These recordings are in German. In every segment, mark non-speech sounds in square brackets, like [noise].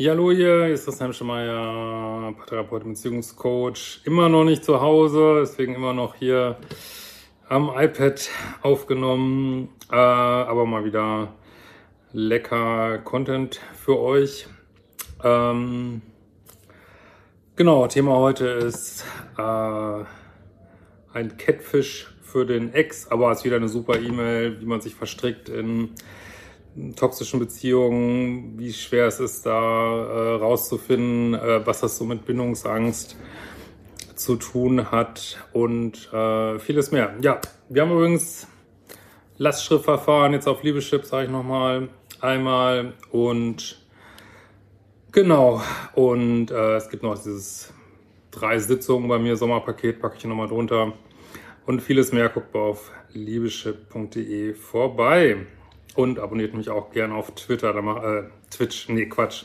Ja, hallo hier, hier ist Christian Schemeier, Paartherapeut, Beziehungscoach. Immer noch nicht zu Hause, deswegen immer noch hier am iPad aufgenommen, äh, aber mal wieder lecker Content für euch. Ähm, genau, Thema heute ist äh, ein Catfish für den Ex, aber es ist wieder eine super E-Mail, wie man sich verstrickt in toxischen Beziehungen, wie schwer es ist, da äh, rauszufinden, äh, was das so mit Bindungsangst zu tun hat und äh, vieles mehr. Ja, wir haben übrigens Lastschriftverfahren jetzt auf Liebeschip, sage ich nochmal einmal und genau und äh, es gibt noch dieses drei Sitzungen bei mir Sommerpaket packe ich nochmal drunter und vieles mehr guckt auf liebeschip.de vorbei. Und abonniert mich auch gerne auf Twitter, da mach, äh, Twitch, nee, Quatsch.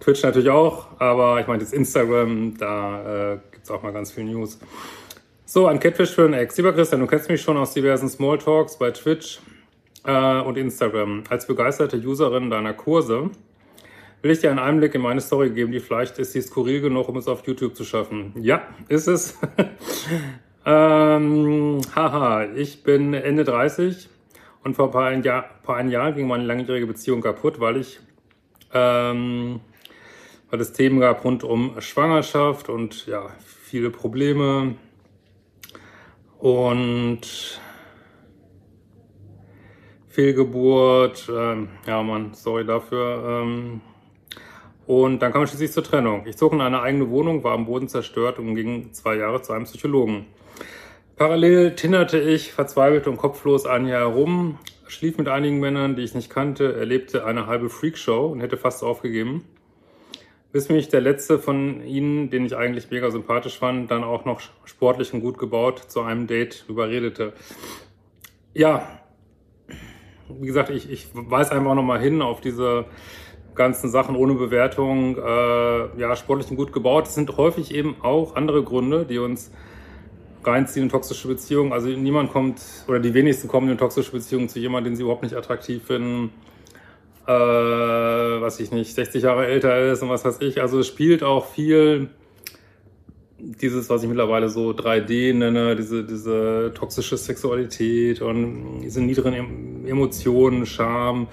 Twitch natürlich auch, aber ich meine jetzt Instagram, da äh, gibt es auch mal ganz viel News. So, ein Catfish für einen Ex. Lieber Christian, du kennst mich schon aus diversen Smalltalks bei Twitch äh, und Instagram. Als begeisterte Userin deiner Kurse will ich dir einen Einblick in meine Story geben, die vielleicht ist sie skurril genug, um es auf YouTube zu schaffen. Ja, ist es. [laughs] ähm, haha, ich bin Ende 30 und vor ein paar, Jahr, paar Jahren ging meine langjährige Beziehung kaputt, weil ich ähm, weil es Themen gab rund um Schwangerschaft und ja, viele Probleme. Und Fehlgeburt, ähm, ja man, sorry dafür. Ähm, und dann kam es schließlich zur Trennung. Ich zog in eine eigene Wohnung, war am Boden zerstört und ging zwei Jahre zu einem Psychologen. Parallel tinderte ich verzweifelt und kopflos ein Jahr herum, schlief mit einigen Männern, die ich nicht kannte, erlebte eine halbe Freakshow und hätte fast aufgegeben. Bis mich der letzte von ihnen, den ich eigentlich mega sympathisch fand, dann auch noch sportlich und gut gebaut zu einem Date überredete. Ja, wie gesagt, ich, ich weise einfach nochmal hin auf diese ganzen Sachen ohne Bewertung. Äh, ja, sportlich und gut gebaut. Das sind häufig eben auch andere Gründe, die uns reinziehen in toxische Beziehungen. Also niemand kommt, oder die wenigsten kommen in toxische Beziehungen zu jemandem, den sie überhaupt nicht attraktiv finden, äh, was ich nicht, 60 Jahre älter ist und was weiß ich. Also es spielt auch viel dieses, was ich mittlerweile so 3D nenne, diese, diese toxische Sexualität und diese niedrigen Emotionen, Scham,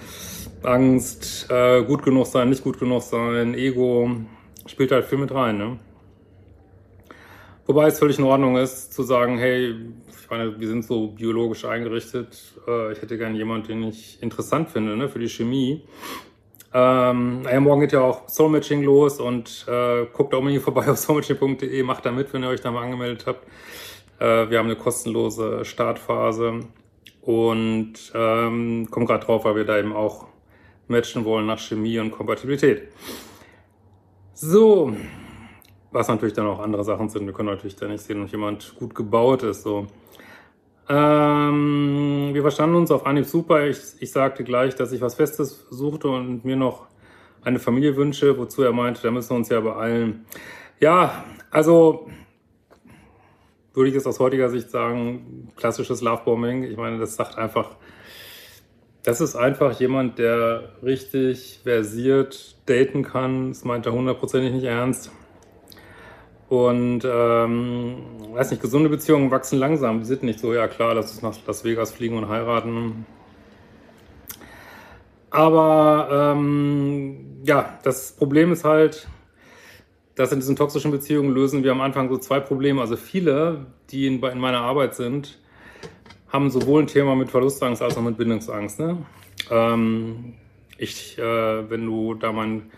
Angst, äh, gut genug sein, nicht gut genug sein, Ego, spielt halt viel mit rein, ne? Wobei es völlig in Ordnung ist, zu sagen, hey, ich meine, wir sind so biologisch eingerichtet. Äh, ich hätte gerne jemanden, den ich interessant finde, ne, für die Chemie. Ähm, naja, morgen geht ja auch Soulmatching los und äh, guckt auch mal hier [laughs] vorbei auf soulmatching.de, macht da mit, wenn ihr euch da mal angemeldet habt. Äh, wir haben eine kostenlose Startphase und ähm, kommen gerade drauf, weil wir da eben auch matchen wollen nach Chemie und Kompatibilität. So, was natürlich dann auch andere Sachen sind. Wir können natürlich da nicht sehen, ob jemand gut gebaut ist. So. Ähm, wir verstanden uns auf Anhieb super. Ich, ich sagte gleich, dass ich was Festes suchte und mir noch eine Familie wünsche, wozu er meinte, da müssen wir uns ja beeilen. Ja, also würde ich jetzt aus heutiger Sicht sagen, klassisches Lovebombing. Ich meine, das sagt einfach, das ist einfach jemand, der richtig versiert daten kann. Das meint er hundertprozentig nicht ernst. Und ähm, weiß nicht, gesunde Beziehungen wachsen langsam. Die sind nicht so, ja klar, lass uns nach Las Vegas fliegen und heiraten. Aber ähm, ja, das Problem ist halt, dass in diesen toxischen Beziehungen lösen wir am Anfang so zwei Probleme. Also viele, die in, in meiner Arbeit sind, haben sowohl ein Thema mit Verlustangst als auch mit Bindungsangst. Ne? Ähm, ich, äh, wenn du da mein,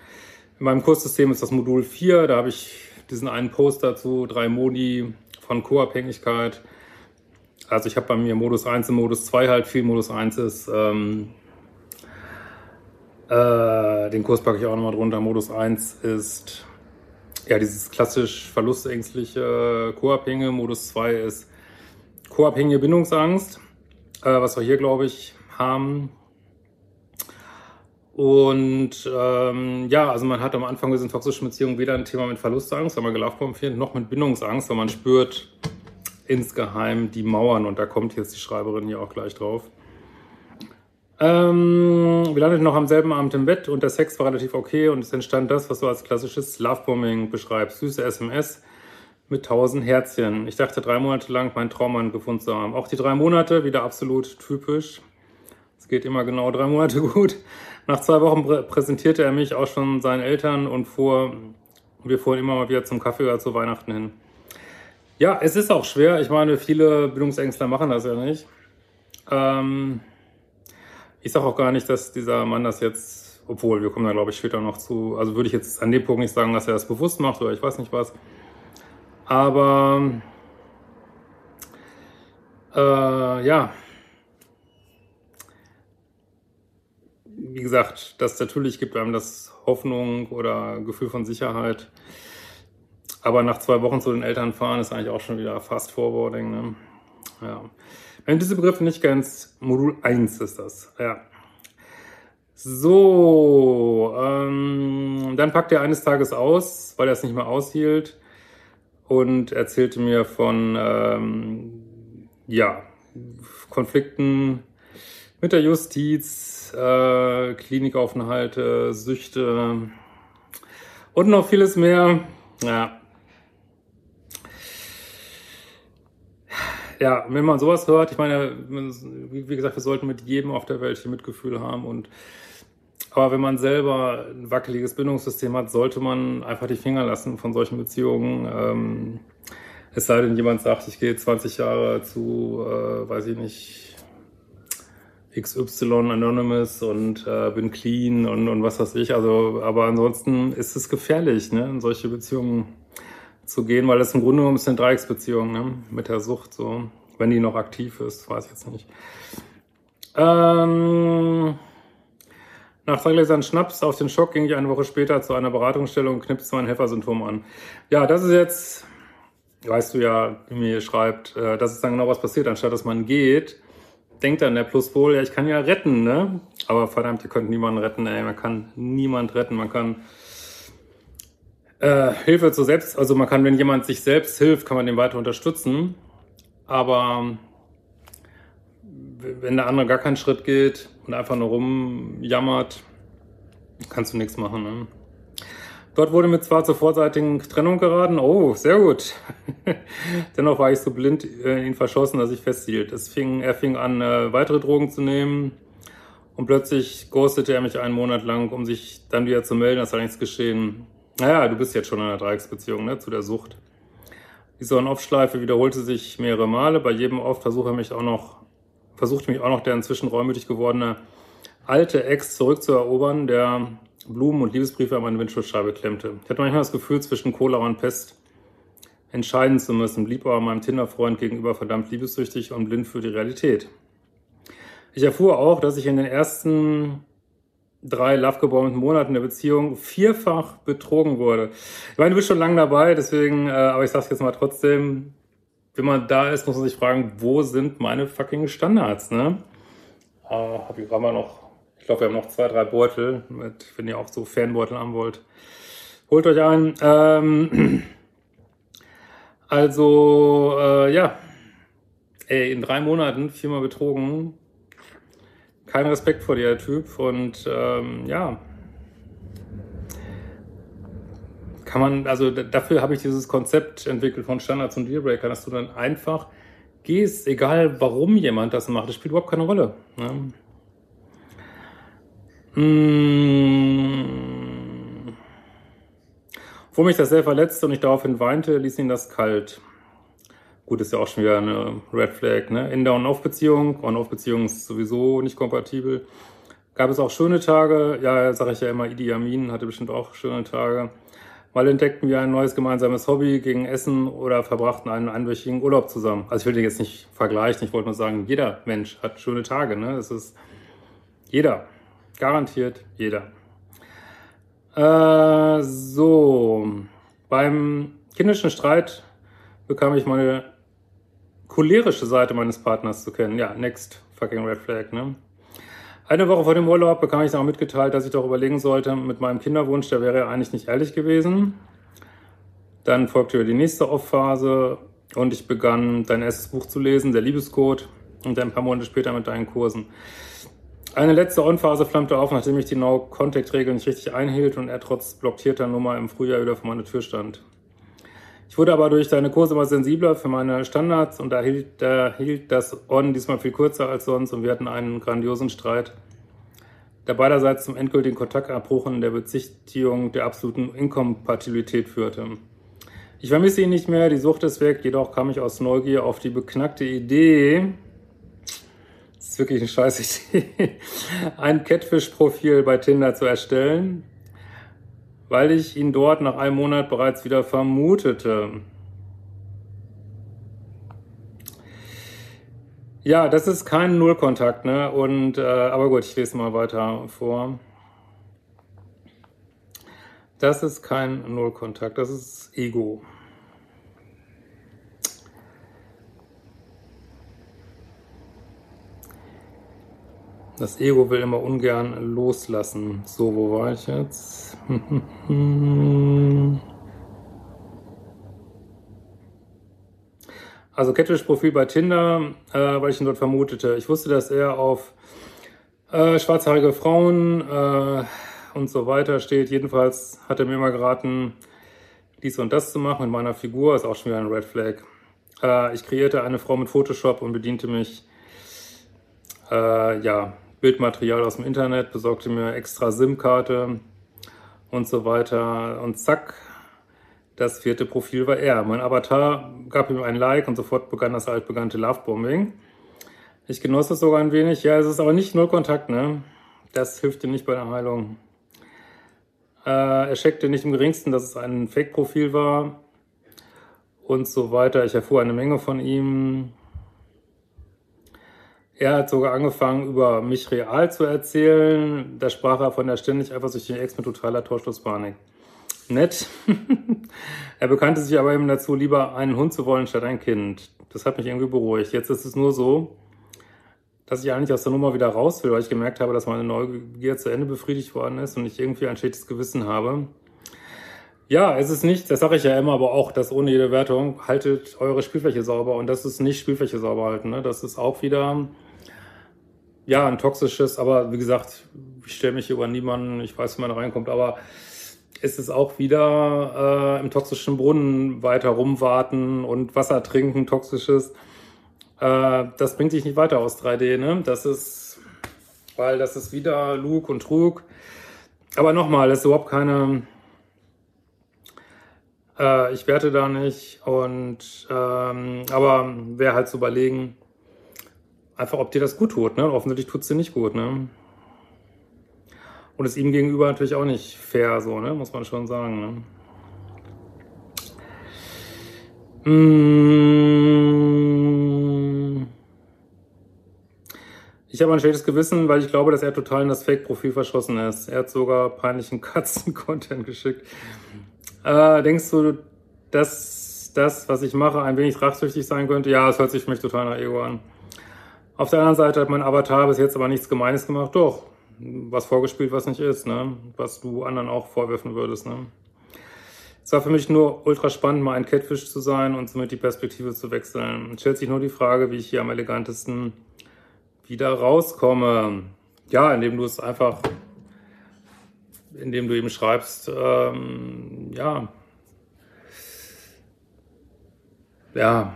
in meinem Kurssystem ist das Modul 4, da habe ich diesen einen Post dazu, drei Modi von Co-Abhängigkeit. Also ich habe bei mir Modus 1 und Modus 2 halt viel. Modus 1 ist ähm, äh, den Kurs packe ich auch nochmal drunter. Modus 1 ist ja dieses klassisch verlustängstliche Co-Abhängige. Modus 2 ist Co-Abhängige Bindungsangst, äh, was wir hier, glaube ich, haben. Und ähm, ja, also man hat am Anfang dieser toxischen Beziehung weder ein Thema mit Verlustangst, weil man gelaufen findet, noch mit Bindungsangst, weil man spürt insgeheim die Mauern und da kommt jetzt die Schreiberin hier auch gleich drauf. Ähm, wir landeten noch am selben Abend im Bett und der Sex war relativ okay und es entstand das, was du als klassisches Lovebombing beschreibst. Süße SMS mit tausend Herzchen. Ich dachte drei Monate lang meinen Traummann gefunden zu haben. Auch die drei Monate wieder absolut typisch. Es geht immer genau drei Monate [laughs] gut. Nach zwei Wochen prä präsentierte er mich auch schon seinen Eltern und fuhr, wir fuhren immer mal wieder zum Kaffee oder zu Weihnachten hin. Ja, es ist auch schwer. Ich meine, viele Bildungsängstler machen das ja nicht. Ähm, ich sage auch gar nicht, dass dieser Mann das jetzt, obwohl wir kommen da glaube ich später noch zu, also würde ich jetzt an dem Punkt nicht sagen, dass er das bewusst macht oder ich weiß nicht was. Aber äh, ja, wie gesagt, das natürlich gibt einem das Hoffnung oder Gefühl von Sicherheit. Aber nach zwei Wochen zu den Eltern fahren ist eigentlich auch schon wieder Fast Forwarding. Ne? Ja. Wenn diese Begriffe nicht kennst, Modul 1 ist das. Ja. So, ähm, dann packt er eines Tages aus, weil er es nicht mehr aushielt und erzählte mir von ähm, ja, Konflikten mit der Justiz, äh, Klinikaufenthalte, Süchte und noch vieles mehr. Ja. Ja, wenn man sowas hört, ich meine, wie gesagt, wir sollten mit jedem auf der Welt hier Mitgefühl haben und aber wenn man selber ein wackeliges Bindungssystem hat, sollte man einfach die Finger lassen von solchen Beziehungen. Ähm, es sei denn, jemand sagt, ich gehe 20 Jahre zu, äh, weiß ich nicht, XY Anonymous und äh, bin clean und, und was weiß ich. Also, aber ansonsten ist es gefährlich, ne, in solche Beziehungen zu gehen, weil das im Grunde genommen ist eine Dreiecksbeziehung, ne, mit der Sucht, so. Wenn die noch aktiv ist, weiß ich jetzt nicht. Ähm, nach zwei Gläsern Schnaps auf den Schock ging ich eine Woche später zu einer Beratungsstelle und knipste mein Helfersymptom an. Ja, das ist jetzt, weißt du ja, wie mir hier schreibt, äh, das ist dann genau was passiert. Anstatt dass man geht, denkt dann der Pluspol, ja, ich kann ja retten, ne? Aber verdammt, ihr könnt niemanden retten, ey, man kann niemand retten, man kann äh, Hilfe zu selbst, also man kann, wenn jemand sich selbst hilft, kann man den weiter unterstützen. Aber wenn der andere gar keinen Schritt geht und einfach nur rumjammert, kannst du nichts machen. Ne? Dort wurde mir zwar zur vorseitigen Trennung geraten, oh, sehr gut. [laughs] Dennoch war ich so blind in ihn verschossen, dass ich festhielt. Es fing, er fing an, äh, weitere Drogen zu nehmen und plötzlich ghostete er mich einen Monat lang, um sich dann wieder zu melden, als sei nichts geschehen. Naja, du bist jetzt schon in einer Dreiecksbeziehung, ne, zu der Sucht. Die On-Off-Schleife wiederholte sich mehrere Male. Bei jedem Off versuche er mich auch noch versucht mich auch noch der inzwischen reumütig gewordene alte Ex zurückzuerobern, der Blumen und Liebesbriefe an meine Windschutzscheibe klemmte. Ich hatte manchmal das Gefühl, zwischen Cholera und Pest entscheiden zu müssen, blieb aber meinem Tinder-Freund gegenüber verdammt liebessüchtig und blind für die Realität. Ich erfuhr auch, dass ich in den ersten drei lovegebombten Monaten der Beziehung vierfach betrogen wurde. Ich meine, du bist schon lange dabei, deswegen, äh, aber ich sag's jetzt mal trotzdem, wenn man da ist, muss man sich fragen, wo sind meine fucking Standards, ne? Äh, hab ich gerade mal noch, ich glaube, wir haben noch zwei, drei Beutel, mit, wenn ihr auch so Fanbeutel haben wollt. Holt euch einen. Ähm, [clears throat] also, äh, ja. Ey, in drei Monaten viermal betrogen. Kein Respekt vor dir, Typ. Und ähm, ja, kann man, also dafür habe ich dieses Konzept entwickelt von Standards und Dealbreaker, dass du dann einfach gehst, egal warum jemand das macht, das spielt überhaupt keine Rolle. Ne? Mmh. Wo mich das sehr verletzte und ich daraufhin weinte, ließ ihn das kalt. Gut, ist ja auch schon wieder eine Red Flag, ne? In der On-Off-Beziehung. On-Off-Beziehung ist sowieso nicht kompatibel. Gab es auch schöne Tage. Ja, sage ich ja immer, Idi Amin hatte bestimmt auch schöne Tage. Mal entdeckten wir ein neues gemeinsames Hobby gegen Essen oder verbrachten einen einwöchigen Urlaub zusammen. Also ich will den jetzt nicht vergleichen, ich wollte nur sagen, jeder Mensch hat schöne Tage. Ne? Es ist jeder, garantiert jeder. Äh, so, beim kindischen Streit bekam ich meine cholerische Seite meines Partners zu kennen. Ja, next fucking red flag, ne? Eine Woche vor dem Urlaub bekam ich dann auch mitgeteilt, dass ich doch überlegen sollte mit meinem Kinderwunsch, der wäre ja eigentlich nicht ehrlich gewesen. Dann folgte die nächste Off-Phase und ich begann dein erstes Buch zu lesen, der Liebescode, und dann ein paar Monate später mit deinen Kursen. Eine letzte On-Phase flammte auf, nachdem ich die No-Contact-Regel nicht richtig einhielt und er trotz blockierter Nummer im Frühjahr wieder vor meiner Tür stand. Ich wurde aber durch deine Kurse immer sensibler für meine Standards und da hielt, da hielt das On diesmal viel kürzer als sonst und wir hatten einen grandiosen Streit, der beiderseits zum endgültigen Kontaktabbruch und der Bezichtigung der absoluten Inkompatibilität führte. Ich vermisse ihn nicht mehr, die Sucht ist weg, jedoch kam ich aus Neugier auf die beknackte Idee, ist wirklich eine scheiß Idee, ein Catfish-Profil bei Tinder zu erstellen, weil ich ihn dort nach einem Monat bereits wieder vermutete. Ja, das ist kein Nullkontakt, ne? Und äh, aber gut, ich lese mal weiter vor. Das ist kein Nullkontakt, das ist Ego. Das Ego will immer ungern loslassen. So, wo war ich jetzt? [laughs] Also Catfish-Profil bei Tinder, äh, weil ich ihn dort vermutete. Ich wusste, dass er auf äh, schwarzhaarige Frauen äh, und so weiter steht. Jedenfalls hat er mir immer geraten, dies und das zu machen mit meiner Figur. Ist auch schon wieder ein Red Flag. Äh, ich kreierte eine Frau mit Photoshop und bediente mich äh, ja, Bildmaterial aus dem Internet, besorgte mir extra SIM-Karte und so weiter. Und zack, das vierte Profil war er. Mein Avatar gab ihm ein Like und sofort begann das altbekannte Lovebombing. Ich genoss es sogar ein wenig. Ja, es ist aber nicht null Kontakt, ne? Das hilft dir nicht bei der Heilung. Äh, er checkte nicht im geringsten, dass es ein Fake-Profil war und so weiter. Ich erfuhr eine Menge von ihm. Er hat sogar angefangen, über mich real zu erzählen. Da sprach er von der ständig eifersüchtigen Ex mit totaler Torschlusspanik. Nett. [laughs] er bekannte sich aber eben dazu, lieber einen Hund zu wollen statt ein Kind. Das hat mich irgendwie beruhigt. Jetzt ist es nur so, dass ich eigentlich aus der Nummer wieder raus will, weil ich gemerkt habe, dass meine Neugier zu Ende befriedigt worden ist und ich irgendwie ein schlechtes Gewissen habe. Ja, es ist nicht, das sage ich ja immer, aber auch das ohne jede Wertung, haltet eure Spielfläche sauber und das ist nicht Spielfläche sauber halten. Ne? Das ist auch wieder ja, ein toxisches, aber wie gesagt, ich stelle mich hier über niemanden, ich weiß, wie man reinkommt, aber ist es auch wieder äh, im toxischen Brunnen weiter rumwarten und Wasser trinken, toxisches. Äh, das bringt dich nicht weiter aus 3D, ne? Das ist, weil das ist wieder Lug und Trug. Aber nochmal, das ist überhaupt keine, äh, ich werte da nicht und, ähm, aber wäre halt zu überlegen, einfach, ob dir das gut tut. Ne? Offensichtlich tut es dir nicht gut. Ne? Und ist ihm gegenüber natürlich auch nicht fair, so, ne? muss man schon sagen. Ne? Mmh. Ich habe ein schlechtes Gewissen, weil ich glaube, dass er total in das Fake-Profil verschossen ist. Er hat sogar peinlichen [laughs] Katzen-Content geschickt. Äh, denkst du, dass das, was ich mache, ein wenig rachsüchtig sein könnte? Ja, es hört sich für mich total nach Ego an. Auf der anderen Seite hat mein Avatar bis jetzt aber nichts Gemeines gemacht. Doch, was vorgespielt, was nicht ist, ne? Was du anderen auch vorwerfen würdest, ne? Es war für mich nur ultra spannend, mal ein Catfish zu sein und somit die Perspektive zu wechseln. Es stellt sich nur die Frage, wie ich hier am elegantesten wieder rauskomme. Ja, indem du es einfach, indem du eben schreibst, ähm, ja, ja,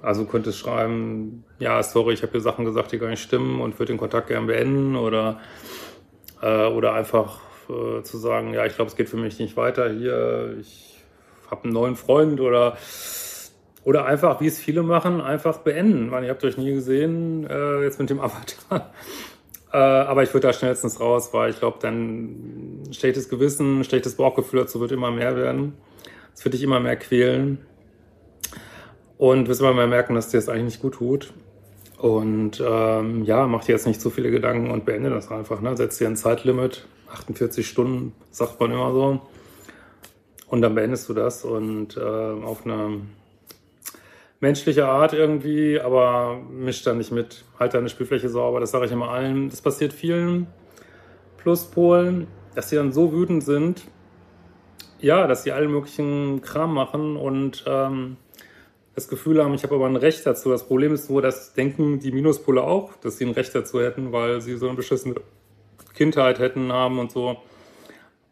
also könntest schreiben, ja, sorry, ich habe hier Sachen gesagt, die gar nicht stimmen und würde den Kontakt gern beenden oder, äh, oder einfach äh, zu sagen, ja, ich glaube, es geht für mich nicht weiter hier, ich habe einen neuen Freund oder oder einfach, wie es viele machen, einfach beenden. Ich, ihr habt euch nie gesehen, äh, jetzt mit dem [laughs] Avatar. Äh, aber ich würde da schnellstens raus, weil ich glaube, dann schlechtes Gewissen, schlechtes Bauchgefühl dazu wird immer mehr werden. Es wird dich immer mehr quälen. Und wirst immer mehr merken, dass dir das eigentlich nicht gut tut. Und ähm, ja, mach dir jetzt nicht zu viele Gedanken und beende das einfach. Ne? Setz dir ein Zeitlimit 48 Stunden, sagt man immer so. Und dann beendest du das und äh, auf eine menschliche Art irgendwie, aber misch da nicht mit. Halt deine Spielfläche sauber, das sage ich immer allen. Das passiert vielen Pluspolen, dass sie dann so wütend sind, ja, dass sie allen möglichen Kram machen und ähm, das Gefühl haben, ich habe aber ein Recht dazu. Das Problem ist nur, dass denken die Minuspole auch, dass sie ein Recht dazu hätten, weil sie so eine beschissene Kindheit hätten haben und so.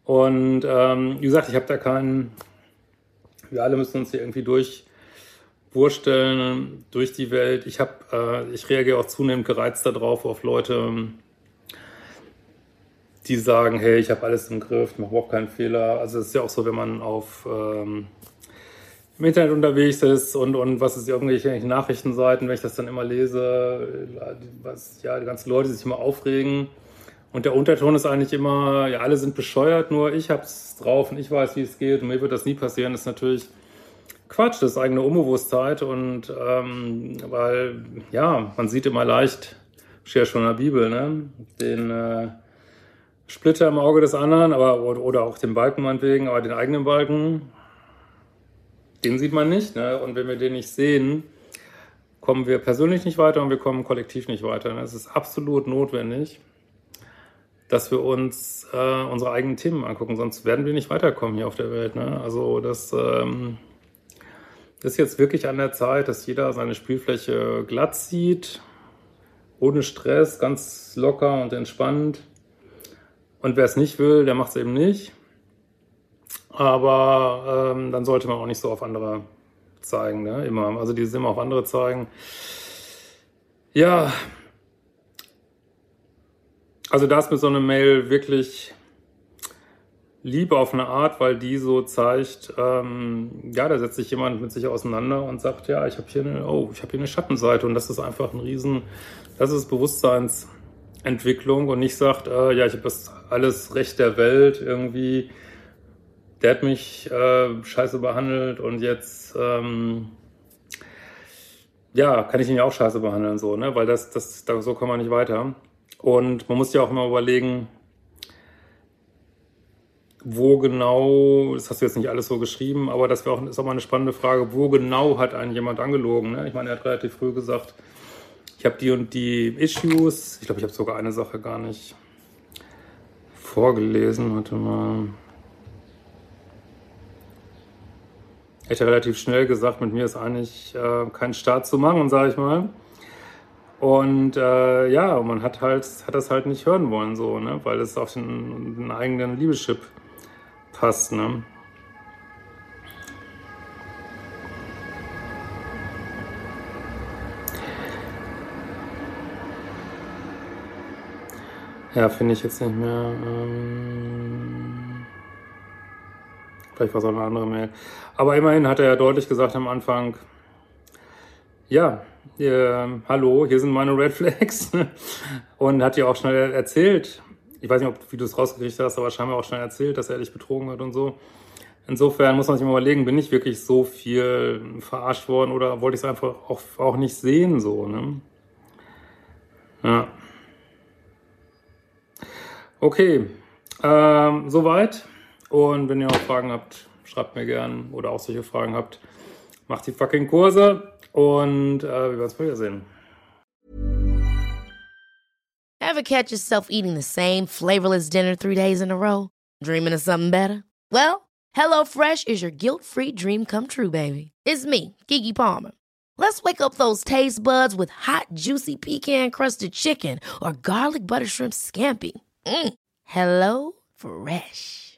Und ähm, wie gesagt, ich habe da keinen, wir alle müssen uns hier irgendwie durchwursteln durch die Welt. Ich habe, äh, ich reagiere auch zunehmend gereizt darauf, auf Leute, die sagen, hey, ich habe alles im Griff, mache überhaupt keinen Fehler. Also es ist ja auch so, wenn man auf ähm, im Internet unterwegs ist und, und was ist irgendwelche Nachrichtenseiten, wenn ich das dann immer lese, was ja die ganzen Leute sich immer aufregen. Und der Unterton ist eigentlich immer, ja, alle sind bescheuert, nur ich hab's drauf und ich weiß, wie es geht und mir wird das nie passieren. Das ist natürlich Quatsch, das ist eigene Unbewusstheit und ähm, weil, ja, man sieht immer leicht, steht ja schon in der Bibel, ne, den äh, Splitter im Auge des anderen, aber oder auch den Balken meinetwegen, aber den eigenen Balken, den sieht man nicht. Ne? Und wenn wir den nicht sehen, kommen wir persönlich nicht weiter und wir kommen kollektiv nicht weiter. Ne? Es ist absolut notwendig, dass wir uns äh, unsere eigenen Themen angucken, sonst werden wir nicht weiterkommen hier auf der Welt. Ne? Also das ähm, ist jetzt wirklich an der Zeit, dass jeder seine Spielfläche glatt sieht, ohne Stress, ganz locker und entspannt. Und wer es nicht will, der macht es eben nicht. Aber ähm, dann sollte man auch nicht so auf andere zeigen, ne? Immer. Also dieses immer auf andere zeigen. Ja. Also da ist mir so eine Mail wirklich Liebe auf eine Art, weil die so zeigt, ähm, ja, da setzt sich jemand mit sich auseinander und sagt, ja, ich habe hier eine, oh, ich habe hier eine Schattenseite und das ist einfach ein Riesen, das ist Bewusstseinsentwicklung und nicht sagt, äh, ja, ich habe das alles Recht der Welt irgendwie der hat mich äh, scheiße behandelt und jetzt ähm, ja, kann ich ihn ja auch scheiße behandeln, so, ne? Weil das, das, da, so kommen wir nicht weiter. Und man muss ja auch immer überlegen, wo genau, das hast du jetzt nicht alles so geschrieben, aber das auch, ist auch mal eine spannende Frage, wo genau hat einen jemand angelogen? Ne? Ich meine, er hat relativ früh gesagt, ich habe die und die Issues. Ich glaube, ich habe sogar eine Sache gar nicht vorgelesen. Warte mal. Hätte relativ schnell gesagt, mit mir ist eigentlich äh, kein Start zu machen, sage ich mal. Und äh, ja, man hat halt hat das halt nicht hören wollen, so, ne, weil es auf den, den eigenen Liebeschip passt, ne. Ja, finde ich jetzt nicht mehr. Ähm Vielleicht war es auch eine andere Mail. Aber immerhin hat er ja deutlich gesagt am Anfang, ja, äh, hallo, hier sind meine Red Flags. [laughs] Und hat ja auch schnell erzählt, ich weiß nicht, ob, wie du es rausgekriegt hast, aber scheinbar auch schnell erzählt, dass er dich betrogen hat und so. Insofern muss man sich mal überlegen, bin ich wirklich so viel verarscht worden oder wollte ich es einfach auch, auch nicht sehen, so, ne? Ja. Okay, ähm, soweit. Und wenn ihr noch Fragen habt, schreibt mir gern oder auch solche Fragen habt, macht die fucking Kurse und äh, wir werden uns wiedersehen. Ever catch yourself eating the same flavorless dinner three days in a row? Dreaming of something better? Well, HelloFresh is your guilt-free dream come true, baby. It's me, Kiki Palmer. Let's wake up those taste buds with hot, juicy pecan-crusted chicken or garlic butter shrimp scampi. Mm. Hello Fresh.